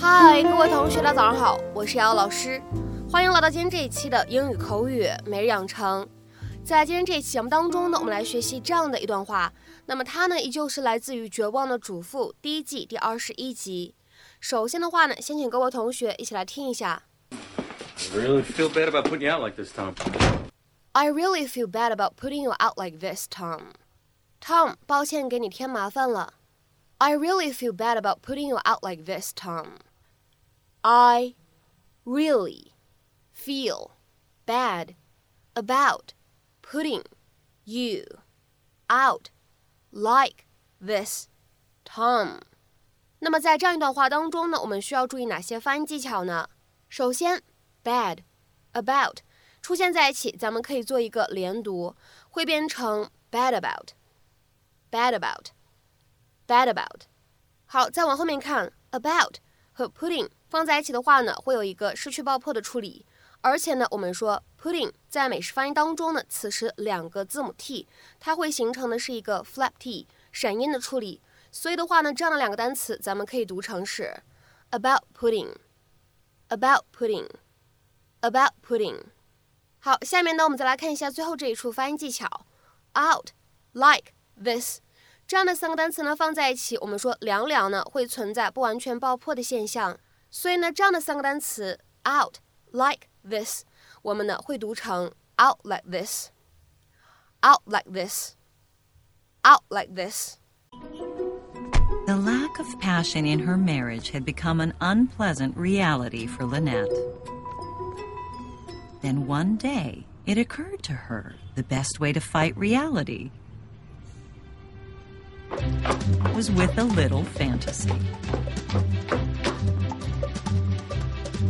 嗨，各位同学，大家早上好，我是瑶瑶老师，欢迎来到今天这一期的英语口语每日养成。在今天这一期节目当中呢，我们来学习这样的一段话，那么它呢依旧是来自于《绝望的主妇》第一季第二十一集。首先的话呢，先请各位同学一起来听一下。I really feel bad about putting you out like this, Tom. I really feel bad about putting you out like this, Tom. Tom，抱歉给你添麻烦了。I really feel bad about putting you out like this, Tom. I really feel bad about putting you out like this, Tom. 那么在这样一段话当中呢，我们需要注意哪些发音技巧呢？首先，bad about 出现在一起，咱们可以做一个连读，会变成 bad about，bad about。bad about。好，再往后面看，about 和 putting 放在一起的话呢，会有一个失去爆破的处理。而且呢，我们说 putting 在美式发音当中呢，此时两个字母 t，它会形成的是一个 flap t 闪音的处理。所以的话呢，这样的两个单词咱们可以读成是 about putting，about putting，about putting。好，下面呢，我们再来看一下最后这一处发音技巧，out like this。这样的三个单词呢放在一起，我们说两两呢会存在不完全爆破的现象，所以呢这样的三个单词 out like this，我们呢会读成 out like this，out like this，out like this。The lack of passion in her marriage had become an unpleasant reality for Lynette. Then one day, it occurred to her the best way to fight reality was with a little fantasy.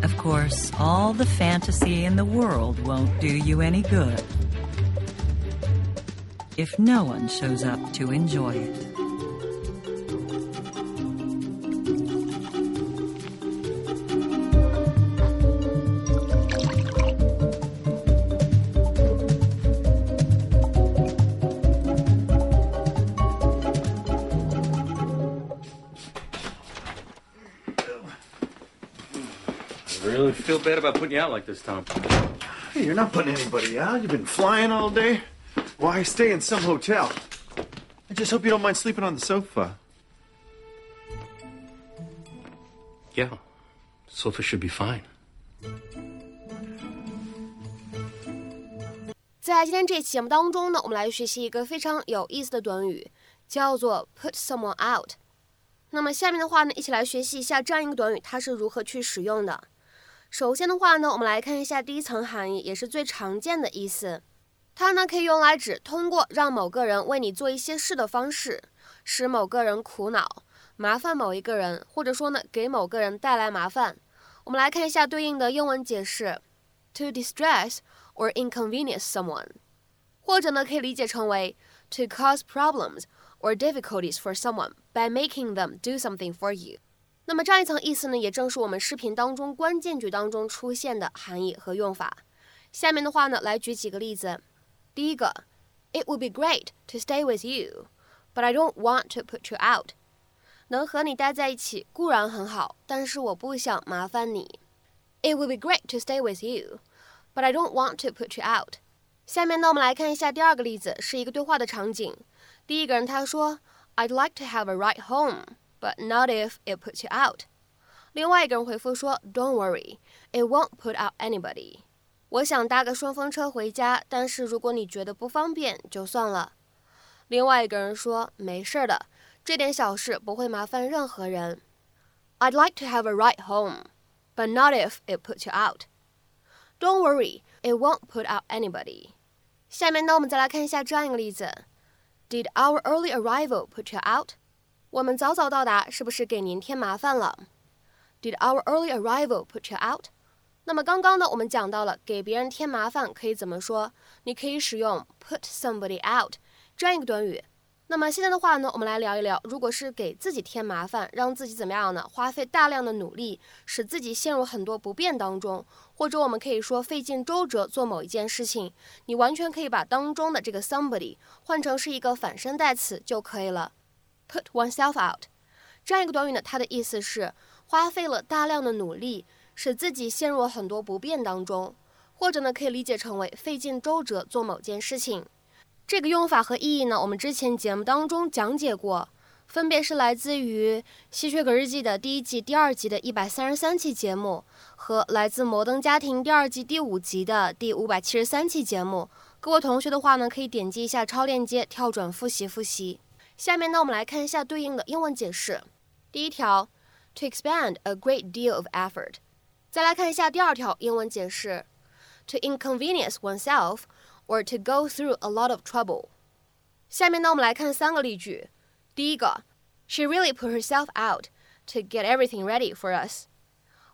Of course, all the fantasy in the world won't do you any good if no one shows up to enjoy it. really feel bad about putting you out like this, Tom. Hey, you're not putting anybody out. You've been flying all day. Why stay in some hotel? I just hope you don't mind sleeping on the sofa. Yeah, sofa should be fine. 在今天这期节目当中呢，我们来学习一个非常有意思的短语，叫做 put someone out。那么下面的话呢，一起来学习一下这样一个短语，它是如何去使用的。 首先的话呢，我们来看一下第一层含义，也是最常见的意思。它呢可以用来指通过让某个人为你做一些事的方式，使某个人苦恼、麻烦某一个人，或者说呢给某个人带来麻烦。我们来看一下对应的英文解释：to distress or inconvenience someone，或者呢可以理解成为 to cause problems or difficulties for someone by making them do something for you。那么这样一层意思呢，也正是我们视频当中关键句当中出现的含义和用法。下面的话呢，来举几个例子。第一个，It would be great to stay with you, but I don't want to put you out。能和你待在一起固然很好，但是我不想麻烦你。It would be great to stay with you, but I don't want to put you out。下面呢，我们来看一下第二个例子，是一个对话的场景。第一个人他说，I'd like to have a ride home。but not if it puts you out。另外一个人回复说，Don't worry, it won't put out anybody。我想搭个顺风车回家，但是如果你觉得不方便，就算了。另外一个人说，没事的，这点小事不会麻烦任何人。I'd like to have a ride home, but not if it puts you out. Don't worry, it won't put out anybody. 下面呢，我们再来看一下这样一个例子：Did our early arrival put you out? 我们早早到达是不是给您添麻烦了？Did our early arrival put you out？那么刚刚呢，我们讲到了给别人添麻烦可以怎么说？你可以使用 put somebody out 这样一个短语。那么现在的话呢，我们来聊一聊，如果是给自己添麻烦，让自己怎么样呢？花费大量的努力，使自己陷入很多不便当中，或者我们可以说费尽周折做某一件事情，你完全可以把当中的这个 somebody 换成是一个反身代词就可以了。Put oneself out，这样一个短语呢，它的意思是花费了大量的努力，使自己陷入了很多不便当中，或者呢，可以理解成为费尽周折做某件事情。这个用法和意义呢，我们之前节目当中讲解过，分别是来自于《吸血鬼日记》的第一季、第二集的一百三十三期节目，和来自《摩登家庭》第二季第五集的第五百七十三期节目。各位同学的话呢，可以点击一下超链接，跳转复习复习。下面呢，我们来看一下对应的英文解释。第一条，to expend a great deal of effort。再来看一下第二条英文解释，to inconvenience oneself。or to go through a lot of trouble。下面呢，我们来看三个例句。第一个，She really put herself out to get everything ready for us。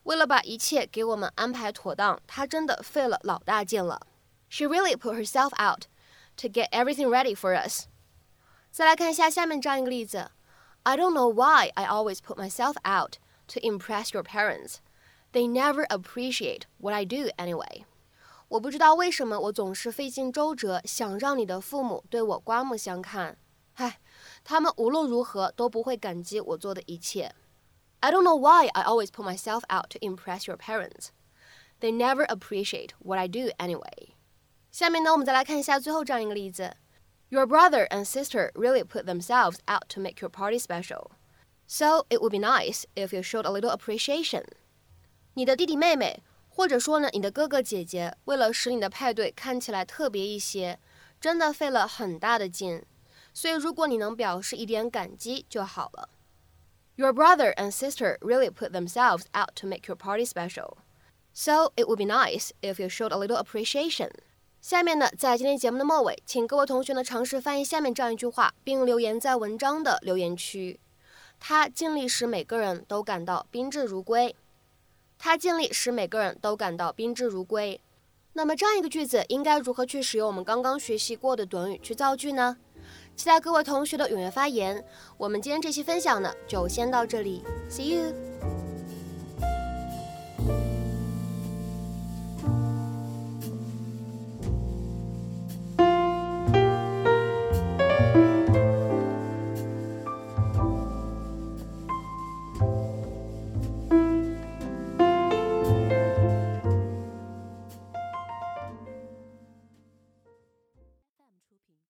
为了把一切给我们安排妥当，她真的费了老大劲了。She really put herself out to get everything ready for us。 再来看一下下面这样一个例子：I don't know why I always put myself out to impress your parents. They never appreciate what I do anyway. 我不知道为什么我总是费尽周折，想让你的父母对我刮目相看。唉，他们无论如何都不会感激我做的一切。I don't know why I always put myself out to impress your parents. They never appreciate what I do anyway. 下面呢，我们再来看一下最后这样一个例子 ：Your brother and sister really put themselves out to make your party special. So it would be nice if you showed a little appreciation. 你的弟弟妹妹。或者说呢，你的哥哥姐姐为了使你的派对看起来特别一些，真的费了很大的劲。所以如果你能表示一点感激就好了。Your brother and sister really put themselves out to make your party special, so it would be nice if you showed a little appreciation. 下面呢，在今天节目的末尾，请各位同学呢尝试翻译下面这样一句话，并留言在文章的留言区。他尽力使每个人都感到宾至如归。他尽力使每个人都感到宾至如归。那么这样一个句子应该如何去使用我们刚刚学习过的短语去造句呢？期待各位同学的踊跃发言。我们今天这期分享呢，就先到这里，See you。